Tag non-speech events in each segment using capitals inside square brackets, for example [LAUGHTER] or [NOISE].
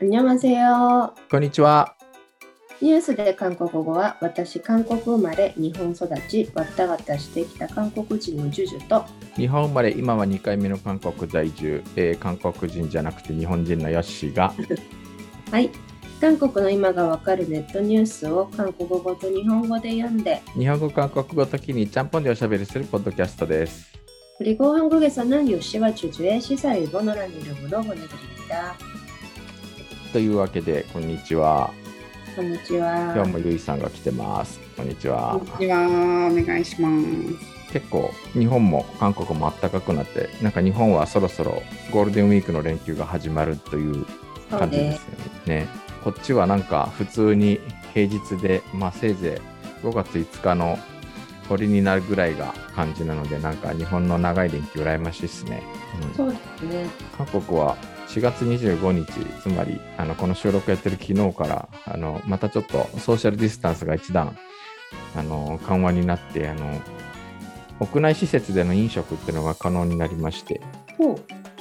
안녕하세요。こんにちは。ニュースで韓国語は私、韓国生まれ、日本育ち、わったわたしてきた韓国人のジュジュと、日本生まれ、今は2回目の韓国在住、えー韓国人じゃなくて日本人のヨッシーが、[LAUGHS] はい。韓国の今がわかるネットニュースを韓国語と日本語で読んで、日本語、韓国語時にちゃんぽんでおしゃべりするポッドキャストです。 그리고 한국에서는 요시와 주주의 시사 일본어라는 이름으로 보내드립니다. というわけで、こんにちは。こんにちは。今日もゆいさんが来てます。こんにちは。こんにちは。お願いします。結構日本も韓国も暖かくなってなんか日本はそろそろゴールデンウィークの連休が始まるという感じですよね。ねこっちはなんか普通に平日で、まあ、せいぜい5月5日の鳥になるぐらいが感じなのでなんか日本の長い連休羨ましいですね。うん、そうですね韓国は4月25日、つまりあのこの収録やってる昨日からあのまたちょっとソーシャルディスタンスが一段あの緩和になってあの屋内施設での飲食っていうのが可能になりまして。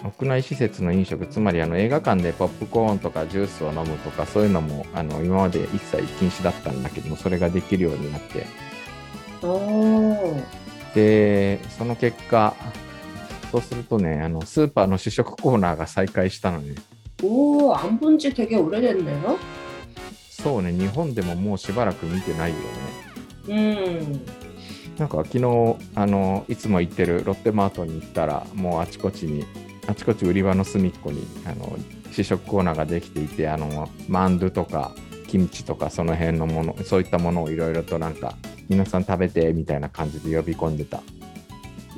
屋内施設の飲食つまりあの映画館でポップコーンとかジュースを飲むとかそういうのもあの今まで一切禁止だったんだけどもそれができるようになって。でその結果そうするとねあのスーパーの試食コーナーが再開したのね 오, 안 본 지 되게 오래됐네요. そうね日本でももうしばらく見てないよね 음. なんか昨日あのいつも行ってるロッテマートに行ったらもうあちこちにあちこち売り場の隅っこにあの試食コーナーができていてあのマンドゥとかキムチとかその辺のものそういったものをいろいろとなんか皆さん食べてみたいな感じで呼び込んでた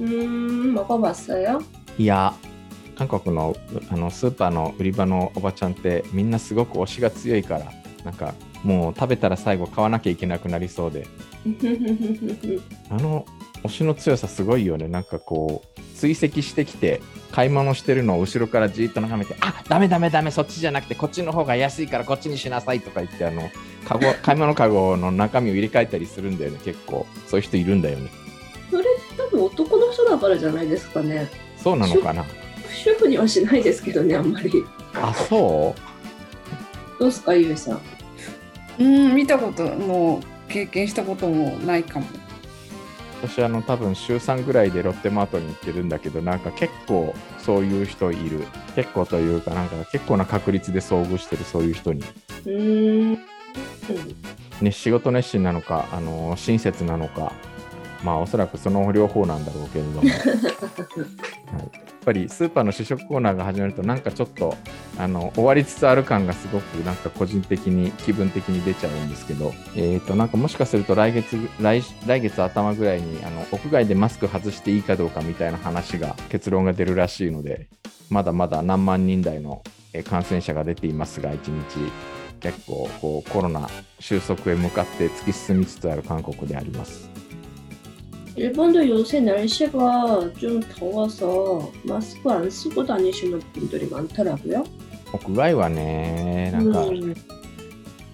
음, 먹어봤어 요? いや韓国のあのスーパーの売り場のおばちゃんってみんなすごく推しが強いからなんかもう食べたら最後買わなきゃいけなくなりそうであの推しの強さすごいよねなんかこう追跡してきて買い物してるのを後ろからじっと眺めて「あダメダメダメそっちじゃなくてこっちの方が安いからこっちにしなさい」とか言ってあのカゴ [LAUGHS] 買い物かごの中身を入れ替えたりするんだよね結構そういう人いるんだよね。だからじゃないですかね。そうなのかな？主婦にはしないですけどね、あんまり。あ、そう？どうですか、ゆいさん？うん、見たことも経験したこともないかも。私あの多分週3ぐらいでロッテマートに行ってるんだけどなんか結構そういう人いる結構というかなんか結構な確率で遭遇してるそういう人にうーん。ね、仕事熱心なのか、あの親切なのか、まあおそらくその両方なんだろうけれども、[LAUGHS] はい、やっぱりスーパーの試食コーナーが始まるとなんかちょっとあの終わりつつある感がすごくなんか個人的に気分的に出ちゃうんですけど、えー、となんかもしかすると来月来来月頭ぐらいにあの屋外でマスク外していいかどうかみたいな話が結論が出るらしいのでまだまだ何万人台のえー感染者が出ていますが1日結構こうコロナ収束へ向かって突き進みつつある韓国であります。일본도 요새 날씨가 좀 더워서 마스크 안 쓰고 다니시는 분들이 많더라고요. 屋外はね、なんか、 음,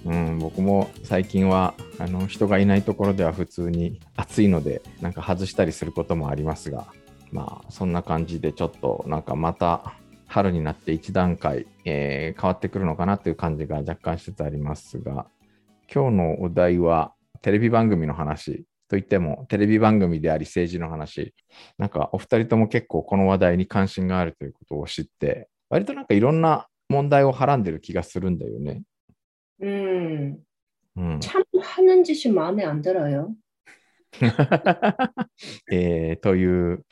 うん、僕も最近はあの人がいないところでは普通に暑いので、なんか外したりすることもありますが、まあそんな感じでちょっとなんかまた春になって一段階、えー変わってくるのかなという感じが若干しつつありますが、今日のお題はテレビ番組の話 といってもテレビ番組であり政治の話、なんかお二人とも結構この話題に関心があるということを知って、割となんかいろんな問題をはらんでる気がするんだよね。 음, うん、 참 하는 짓이 마음에 안 들어요. えーという、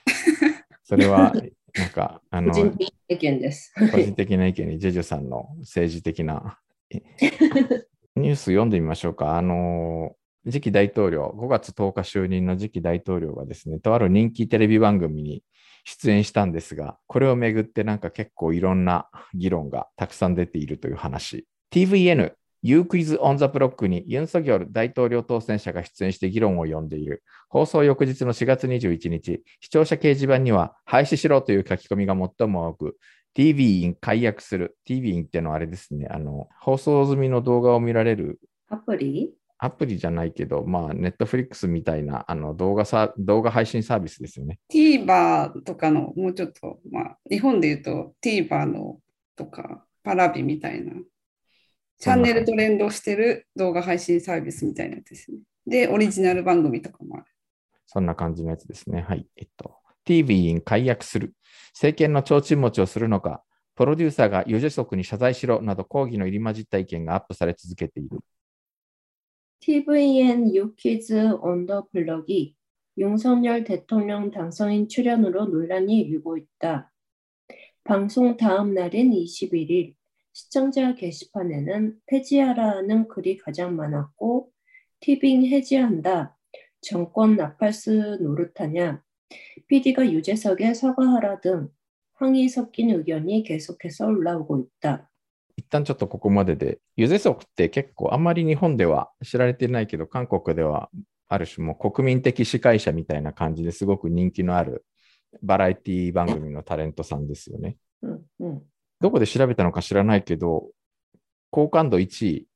それは、[LAUGHS] なんか、あの、 개인적인 의견です. 個人的な意見に、ジェジュさんの政治的な[LAUGHS] えニュース読んでみましょうか。あの、 次期大統領、5月10日就任の次期大統領がですね、とある人気テレビ番組に出演したんですが、これをめぐってなんか結構いろんな議論がたくさん出ているという話。TVN、 You Quiz on the Block にユン・ソギョル大統領当選者が出演して議論を呼んでいる。放送翌日の4月21日、視聴者掲示板には廃止しろという書き込みが最も多く、TV イン解約する。TV インってのはあれですね、あの、放送済みの動画を見られる。アプリ？アプリじゃないけど、まあ、ネットフリックスみたいなあの動画さ動画配信サービスですよね。TVer とかのもうちょっと、まあ、日本で言うと TVer のとかパラビみたいなチャンネルと連動してる動画配信サービスみたいなやつですね。で、オリジナル番組とかもある。そんな感じのやつですね。はい。えっと、TV に解約する。政権の提灯持ちをするのか、プロデューサーがユジェソクに謝罪しろなど抗議の入り混じった意見がアップされ続けている。TVN 유퀴즈 언더 블럭이 윤석열 대통령 당선인 출연으로 논란이 일고 있다. 방송 다음 날인 21일 시청자 게시판에는 폐지하라는 글이 가장 많았고 티빙 해지한다. 정권 나팔스 노릇하냐. PD가 유재석에 사과하라 등 항의 섞인 의견이 계속해서 올라오고 있다. 一旦ちょっとここまでで、ユゼソクって結構あんまり日本では知られてないけど、韓国ではある種もう国民的司会者みたいな感じですごく人気のあるバラエティ番組のタレントさんですよね。 음, 음. どこで調べたのか知らないけど、好感度1位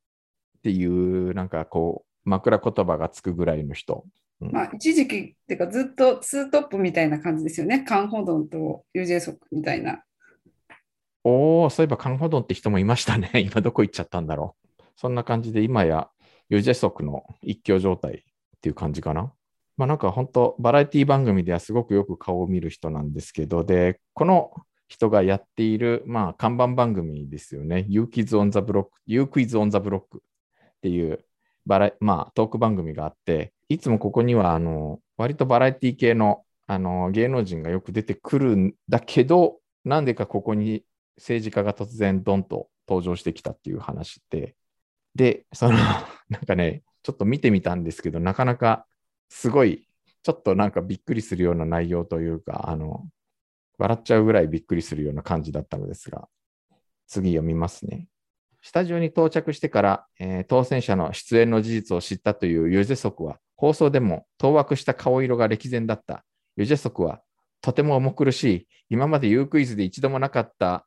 っていうなんかこう枕言葉がつくぐらいの人。まあ、一時期っていうかずっとツートップみたいな感じですよね。カンホドンとユージェソクみたいな。おお、そういえばカンホドンって人もいましたね。[LAUGHS] 今どこ行っちゃったんだろう。そんな感じで今やユジェソクの一強状態っていう感じかな。まあなんか本当バラエティ番組ではすごくよく顔を見る人なんですけど、で、この人がやっている、まあ看板番組ですよね。You Kids on the Block、You Quiz on the Block っていうバラ、まあトーク番組があって、いつもここにはあの割とバラエティ系のあの芸能人がよく出てくるんだけど、なんでかここに政治家が突然ドンと登場してきたっていう話で、で、その、[LAUGHS] なんかね、ちょっと見てみたんですけど、なかなかすごい、ちょっとなんかびっくりするような内容というか、あの、笑っちゃうぐらいびっくりするような感じだったのですが、次読みますね。スタジオに到着してから、えー当選者の出演の事実を知ったというユジェソクは、放送でも当惑した顔色が歴然だった。ユジェソクは、とても重苦しい、今までユークイズで一度もなかった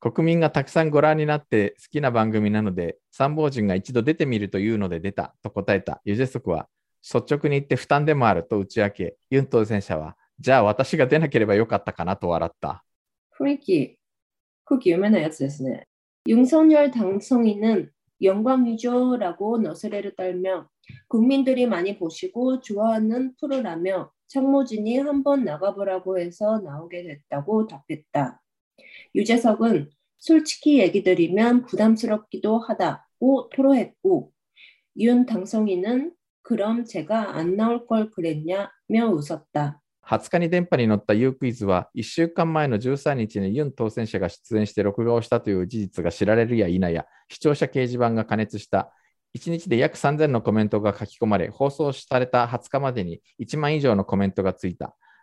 国民がたくさんご覧になって好きな番組なので、参謀人が一度出てみるというので出たと答えたユジェソクは、率直に言って負担でもあると打ち明け、ユン当選者は、じゃあ私が出なければよかったかなと笑った。 프리키, 그게 유명한 야츠였네. 윤석열 당선인은 영광이죠라고 너스레를 떨며 국민들이 많이 보시고 좋아하는 프로라며 참모진이 한번 나가보라고 해서 나오게 됐다고 답했다. 유재석은 솔직히 얘기 드리면 부담스럽기도 하다고 토로했고 윤 당선인은 그럼 제가 안 나올 걸 그랬냐며 웃었다. 20日に電波に乗った U クイズは、1週間前の13日にユン当選者が出演して録画をしたという事実が知られるや否や、視聴者掲示板が加熱した。1日で約3000のコメントが書き込まれ、放送された20日までに1万以上のコメントがついた。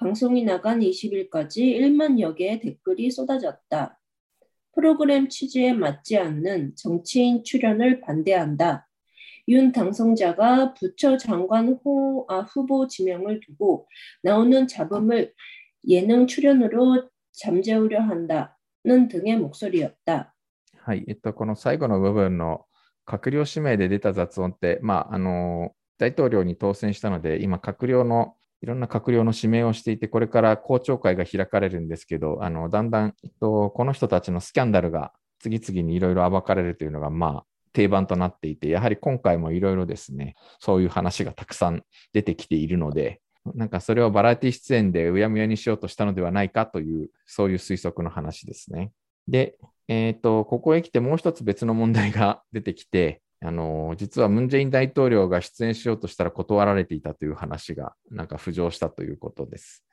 방송이 나간 20일까지 1만여 개의 댓글이 쏟아졌다. 프로그램 취지에 맞지 않는 정치인 출연을 반대한다. 윤 당선자가 부처 장관 호, 아, 후보 지명을 두고 나오는 잡음을 예능 출연으로 잠재우려 한다는 등의 목소리였다. はい、えっと、この最後の部分の閣僚指名で出た雑音って、まあ、あの、大統領に当選したので、今、閣僚の、 いろんな閣僚の指名をしていて、これから公聴会が開かれるんですけど、あの、だんだん、えっと、この人たちのスキャンダルが次々にいろいろ暴かれるというのが、まあ、定番となっていて、やはり今回もいろいろですね、そういう話がたくさん出てきているので、なんかそれをバラエティ出演でうやむやにしようとしたのではないかという、そういう推測の話ですね。で、えっ、と、ここへ来てもう一つ別の問題が出てきて、あの実はムン・ジェイン大統領が出演しようとしたら断られていたという話がなんか浮上したということです。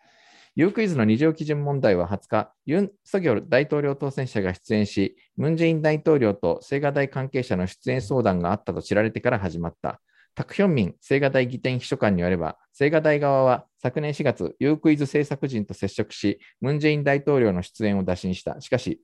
ユークイズの二乗基準問題は20日、ユン・ソギョル大統領当選者が出演し、ムン・ジェイン大統領と青瓦台関係者の出演相談があったと知られてから始まった。タクヒョンミン青瓦台議典秘書官によれば、青瓦台側は昨年4月、ユークイズ制作陣と接触し、ムン・ジェイン大統領の出演を打診した。しかし、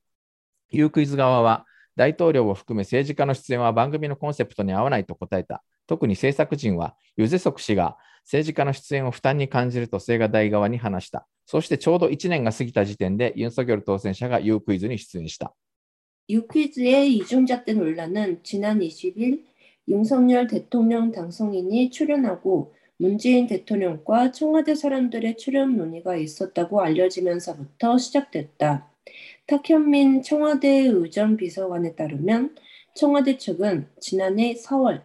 ユークイズ側は、大統領を含め政治家の出演は番組のコンセプトに合わないと答えた。特に制作陣は、ユゼソク氏が政治家の出演を負担に感じると青瓦台側に話した。そしてちょうど1年が過ぎた時点でユン・ソギョル当選者がユークイズに出演した。 유퀴즈의 이중잣대 논란은 지난 20일 윤석열 대통령 당선인이 출연하고 문재인 대통령과 청와대 사람들의 출연 논의가 있었다고 알려지면서부터 시작됐다. 탁현민 청와대 의전 비서관에 따르면 청와대 측은 지난해 4월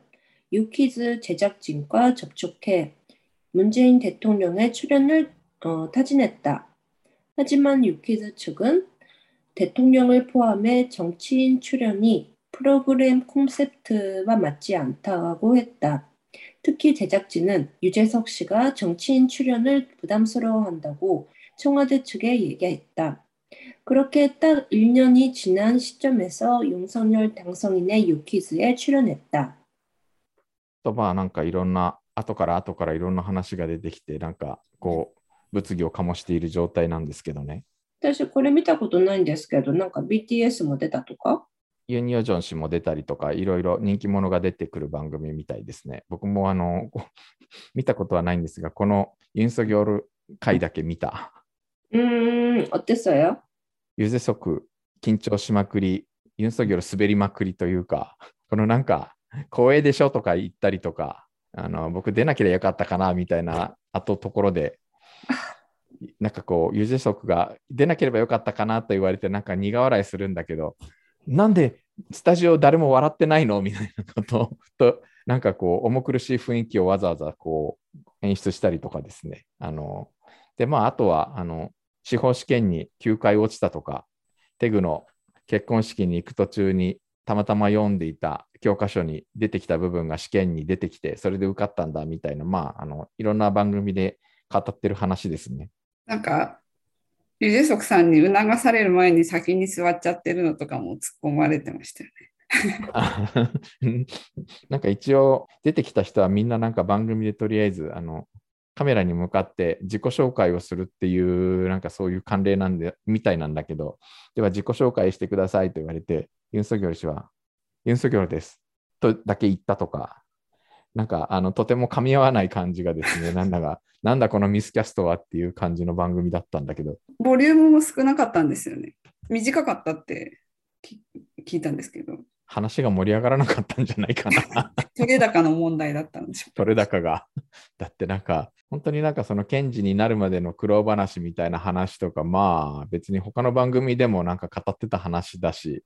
유퀴즈 제작진과 접촉해 문재인 대통령의 출연을 어, 타진했다. 하지만 유퀴즈 측은 대통령을 포함해 정치인 출연이 프로그램 콘셉트와 맞지 않다고 했다. 특히 제작진은 유재석 씨가 정치인 출연을 부담스러워한다고 청와대 측에 얘기했다. 그렇게 딱 1년이 지난 시점에서 윤석열 당선인의 유퀴즈에 출연했다. とまあなんかいろんな、後から後からいろんな話が出てきて、なんかこう、物議を醸している状態なんですけどね。私これ見たことないんですけど、なんか BTS も出たとかユニオジョン氏も出たりとか、いろいろ人気者が出てくる番組みたいですね。僕もあの、こう見たことはないんですが、このユンソギョル回だけ見た。 음, 어땠어요? ユゼソク緊張しまくり、ユンソギョル滑りまくりというか、このなんか、光栄でしょとか言ったりとか、あの僕出なければよかったかなみたいな後ところで、なんかこう、ユゼソクが出なければよかったかなと言われて、なんか苦笑いするんだけど、なんでスタジオ誰も笑ってないのみたいなことと、なんかこう、重苦しい雰囲気をわざわざこう演出したりとかですね。あので、まあ、あとは、あの、司法試験に9回落ちたとか、テグの結婚式に行く途中にたまたま読んでいた教科書に出てきた部分が試験に出てきて、それで受かったんだみたいな、まあ、あのいろんな番組で語ってる話ですね。なんか、ユジェソクさんに促される前に先に座っちゃってるのとかも突っ込まれてましたよね。あ [LAUGHS] なんか一応出てきた人はみんななんか番組でとりあえずあのカメラに向かって自己紹介をするっていうなんかそういう慣例なんでみたいなんだけどでは自己紹介してくださいと言われてユン・ソギョル氏はユン・ソギョルですとだけ言ったとかなんかあのとても噛み合わない感じがですねなんだが [LAUGHS] なんだこのミスキャストはっていう感じの番組だったんだけどボリュームも少なかったんですよね。短かったって聞いたんですけど、話が盛り上がらなかったんじゃないかな。[LAUGHS] 取れ高の問題だったんでしょう。取れ高が。だってなんか、本当になんかその検事になるまでの苦労話みたいな話とか、まあ別に他の番組でもなんか語ってた話だし、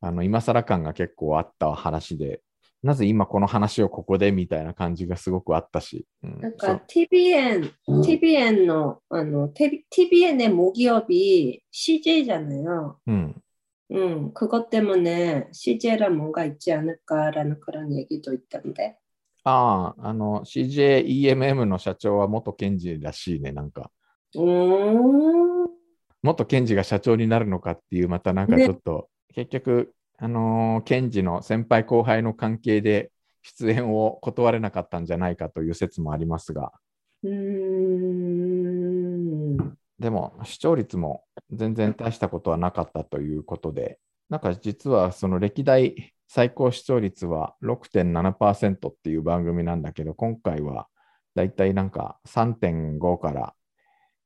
あの今更感が結構あった話で、なぜ今この話をここでみたいな感じがすごくあったし。うん、なんか TBN、うん、TBN の、あの、TBN で木曜日 CJ じゃないの。うん。 음, 그것 때문에 CJ랑 뭔가 있지 않을까라는 그런 얘기도 있던데. ああ、あの CJEMM の社長は元検事らしいね、なんか。 음, 元検事が社長になるのかっていう、またなんかねちょっと、結局、あのー検事の先輩後輩の関係で出演を断れなかったんじゃないかという説もありますが、 음, でも視聴率も全然大したことはなかったということで、なんか実はその歴代最高視聴率は6.7%っていう番組なんだけど、今回はだいたいなんか3.5から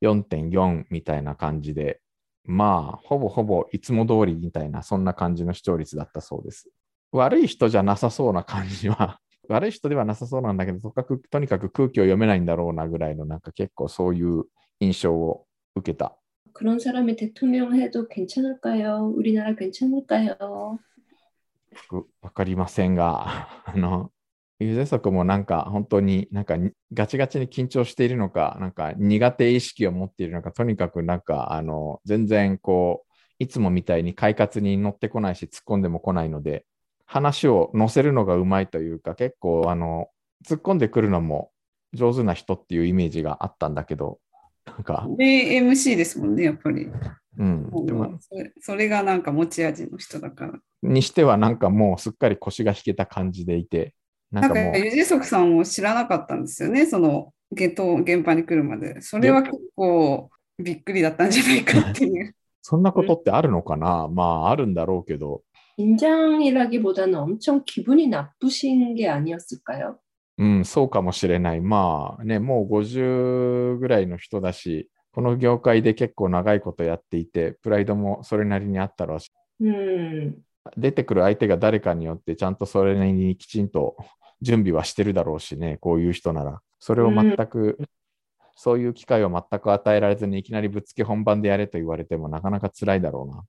4.4みたいな感じで、まあ、ほぼほぼいつも通りみたいな、そんな感じの視聴率だったそうです。悪い人じゃなさそうな感じは、[LAUGHS] 悪い人ではなさそうなんだけど、とにかく空気を読めないんだろうなぐらいの、なんか結構そういう印象を受けた。 그런 사람이 대통령 해도 괜찮을까요? 우리나라 괜찮을까요? くわかりませんが、[LAUGHS] あの、ユゼソクもなんか本当になんかにガチガチに緊張しているのか、なんか苦手意識を持っているのか、とにかくなんかあの全然こう、いつもみたいに快活に乗ってこないし、突っ込んでも来ないので、 話を乗せるのがうまいというか、結構あの突っ込んでくるのも上手な人っていうイメージがあったんだけど、 なんか、で、MC ですもんね、やっぱり。うん、でもそれそれがなんか持ち味の人だから。にしてはなんかもうすっかり腰が引けた感じでいて、ななんんか、かもう、ユジソクさんも知らなかったんですよね、その、現当現場に来るまで。それは結構びっくりだったんじゃないかっていう。そんなことってあるのかな、まああるんだろうけど、 긴장이라기보다는 엄청 기분이 나쁘신 게 아니었을까요? うん、そうかもしれない。まあね、もう50ぐらいの人だし、この業界で結構長いことやっていて、プライドもそれなりにあったろうし、 음, 出てくる相手が誰かによってちゃんとそれなりにきちんと準備はしてるだろうしね、こういう人なら。それを全く、そういう機会を全く与えられずにいきなりぶっつけ本番でやれと言われてもなかなか辛いだろ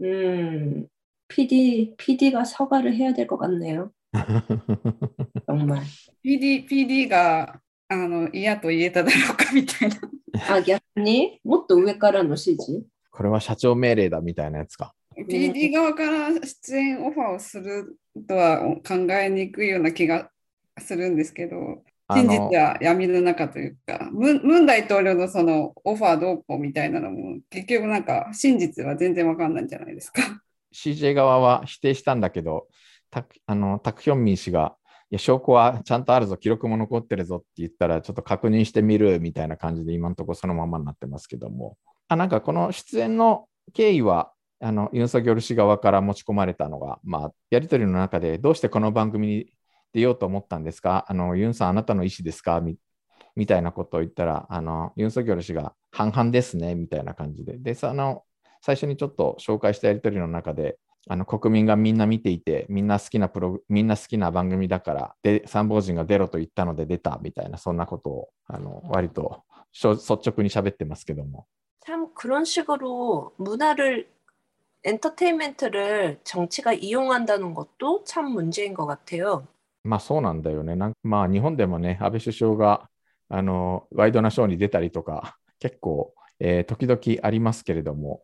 음, PD, PD가 사과를 해야 될 것 같네요. うな。 정말. PD, PD があの嫌と言えただろうかみたいな。[LAUGHS] 아, 逆に？もっと上からの指示？これは社長命令だみたいなやつか。PD 側から出演オファーをするとは考えにくいような気がするんですけど、あ真実のは闇の中というか、ムンムン大統領のそのオファーどうこうみたいなのも、結局なんか真実は全然わかんないんじゃないですか。CJ 側は否定したんだけど、タクあのタクヒョンミン氏が、いや、証拠はちゃんとあるぞ、記録も残ってるぞって言ったら、ちょっと確認してみるみたいな感じで、今のところそのままになってますけども、あなんかこの出演の経緯は、あのユン・ソギョル氏側から持ち込まれたのが、まあ、やり取りの中で、どうしてこの番組に出ようと思ったんですか？あのユンさん、あなたの意思ですか？みみたいなことを言ったら、あのユン・ソギョル氏が半々ですねみたいな感じで、で、その最初にちょっと紹介したやり取りの中で、あの国民がみんな見ていて、みんな好きなプロみんな好きな番組だから、で参謀人が出ろと言ったので出たみたいな、そんなことをあの割としょ率直に喋ってますけども。 참 그런 식으로 문화를 엔터테인먼트를 정치가 이용한다는 것도 참 문제인 것 같아요. まあそうなんだよね。なんまあ日本でもね、安倍首相があのワイドナショーに出たりとか、結構、えー時々ありますけれども、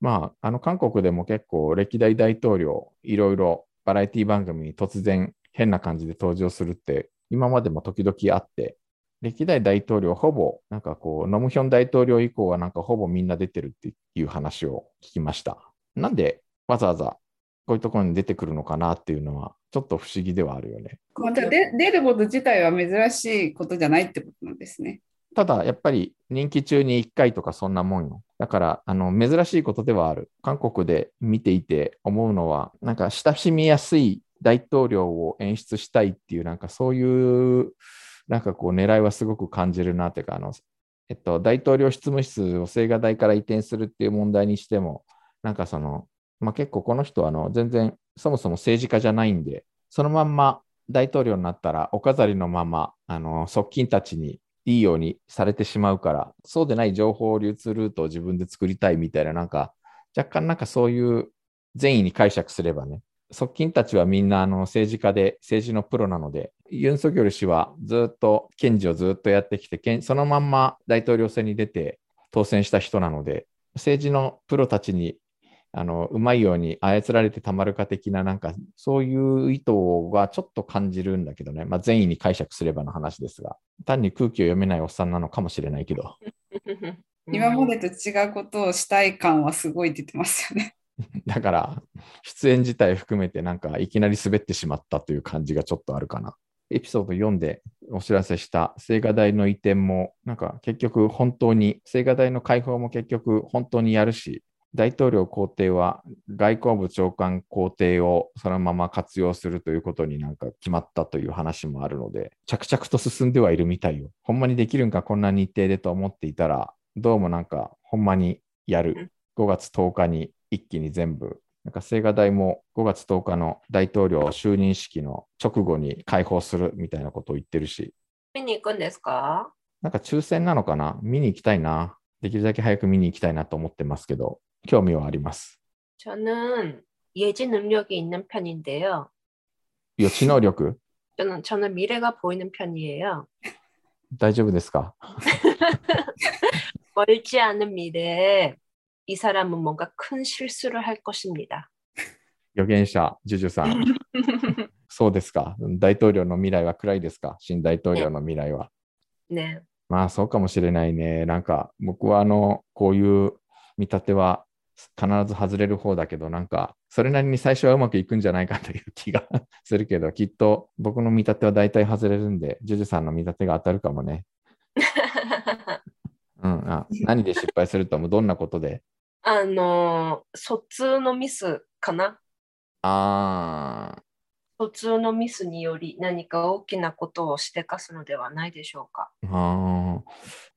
まあ、あの韓国でも結構歴代大統領、いろいろバラエティ番組に突然変な感じで登場するって、今までも時々あって、歴代大統領ほぼ、なんかこう、ノムヒョン大統領以降はなんかほぼみんな出てるっていう話を聞きました。なんでわざわざこういうところに出てくるのかなっていうのは、ちょっと不思議ではあるよね。また出ること自体は珍しいことじゃないってことなんですね。ただ、やっぱり人気中に1回とかそんなもんよ。だから、あの、珍しいことではある。韓国で見ていて思うのは、なんか親しみやすい大統領を演出したいっていう、なんかそういう、なんかこう狙いはすごく感じるなっていうか、あの、えっと、大統領執務室を青瓦台から移転するっていう問題にしても、なんかその、まあ、結構この人はあの全然そもそも政治家じゃないんで、そのまんま大統領になったらお飾りのままあの側近たちにいいようにされてしまうから、そうでない情報流通ルートを自分で作りたいみたいな、なんか若干なんかそういう善意に解釈すればね、側近たちはみんなあの政治家で政治のプロなので、ユン・ソギョル氏はずっと検事をずっとやってきて、そのまんま大統領選に出て当選した人なので、政治のプロたちにあのうまいように操られてたまるか的な、なんかそういう意図がちょっと感じるんだけどね、まあ、善意に解釈すればの話ですが、単に空気を読めないおっさんなのかもしれないけど、今までと違うことをしたい感はすごい出てますよね。[LAUGHS] だから出演自体含めて、なんかいきなり滑ってしまったという感じがちょっとあるかな。エピソード4でお知らせした。青瓦台の移転も、なんか結局本当に、青瓦台の開放も結局本当にやるし、大統領公邸は外交部長官公邸をそのまま活用するということになんか決まったという話もあるので、着々と進んではいるみたいよ。ほんまにできるんか、こんな日程でと思っていたら、どうもなんかほんまにやる。5月10日に一気に全部。なんか青瓦台も5月10日の大統領就任式の直後に開放するみたいなことを言ってるし、見に行くんですか？なんか抽選なのかな？見に行きたいな。できるだけ早く見に行きたいなと思ってますけど、興味はあります。 저는 예지 능력이 있는 편인데요. 予知能力 저는 저는 미래가 보이는 편이에요. 大丈夫ですか 멀지 않은 미래에 이 사람은 뭔가 큰 실수를 할 것입니다. 預言者、ジュジュさん。そうですか。大統領の未来は暗いですか新大統領の未来は。ね。まあそうかもしれないね。なんか僕はあの、こういう見立ては 必ず外れる方だけど、なんかそれなりに最初はうまくいくんじゃないかという気が [LAUGHS] するけど、きっと僕の見立ては大体外れるんで、ジュジュさんの見立てが当たるかもね。[LAUGHS] うん、あ何で失敗するともどんなことで？あの、疎通のミスかな？あー疎通のミスにより何か大きなことをしでかすのではないでしょうか？あー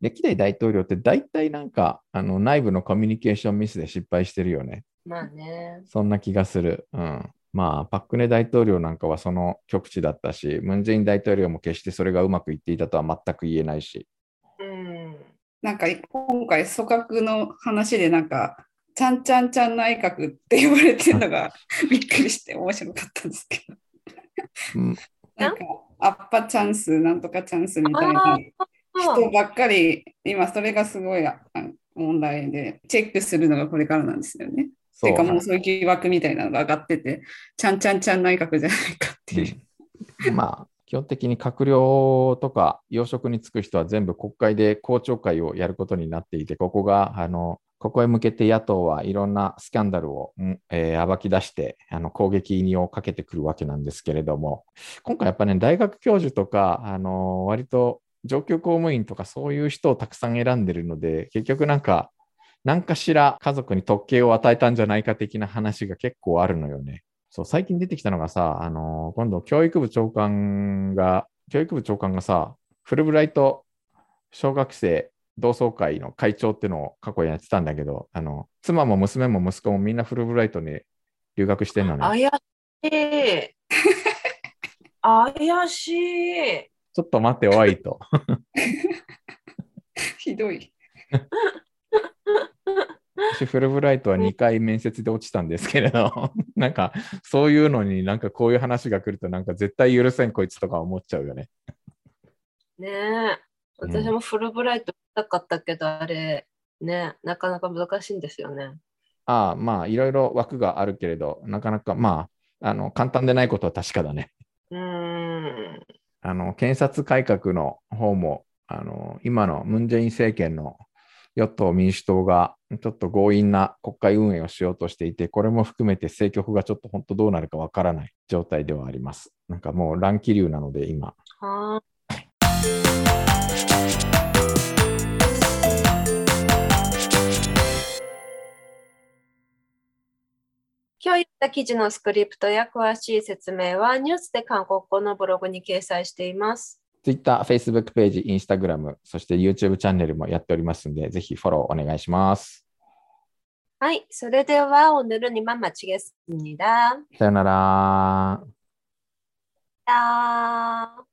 歴代大統領って大体なんかあの内部のコミュニケーションミスで失敗してるよね。まあね。そんな気がする。うん。まあ、パク・クネ大統領なんかはその極致だったし、ムン・ジェイン大統領も決してそれがうまくいっていたとは全く言えないし。うん。なんか今回組閣の話でなんか、ちゃんちゃんちゃん内閣って呼ばれてるのが [LAUGHS] びっくりして面白かったんですけど。うんなんか、アッパチャンス、なんとかチャンスみたいなあ人ばっかり、今それがすごいあ問題で、チェックするのがこれからなんですよね。そうてかもうそういう疑惑みたいなのが上がってて、ちゃんちゃんちゃん内閣じゃないかっていう。うんまあ、基本的に閣僚とか要職に就く人は全部国会で公聴会をやることになっていて、ここが、あの、ここへ向けて野党はいろんなスキャンダルを、えー暴き出してあの攻撃をかけてくるわけなんですけれども、今回やっぱね、大学教授とか、あの割と上級公務員とかそういう人をたくさん選んでるので、結局なんか、何かしら家族に特権を与えたんじゃないか的な話が結構あるのよね。そう、最近出てきたのがさ、あの今度教育部長官が、教育部長官がさ、フルブライト小学生同窓会の会長っていうのを過去やってたんだけど、あの、妻も娘も息子もみんなフルブライトに留学してんのね。怪しい。怪しい。ちょっと待って、おいと。[LAUGHS] ひどい。私、フルブライトは2回面接で落ちたんですけれど、[LAUGHS] なんか、そういうのになんかこういう話が来ると、なんか絶対許せんこいつとか思っちゃうよね。ねえ。私もフルブライトしたかったけど、あれ、ね、なかなか難しいんですよね。ああ、まあ、いろいろ枠があるけれど、なかなか、まあ、あの、簡単でないことは確かだね。うーん。あの、検察改革の方も、あの、今のムン・ジェイン政権の与党・民主党がちょっと強引な国会運営をしようとしていて、これも含めて政局がちょっと本当どうなるかわからない状態ではあります。なんかもう乱気流なので今。は今日言った記事のスクリプトや詳しい説明はニュースで韓国語のブログに掲載しています。 Twitter、Facebook ページ、Instagram、そして YouTube チャンネルもやっておりますので、ぜひフォローお願いします。はい、それでは오늘은이만마치겠습니다。 さよなら。 아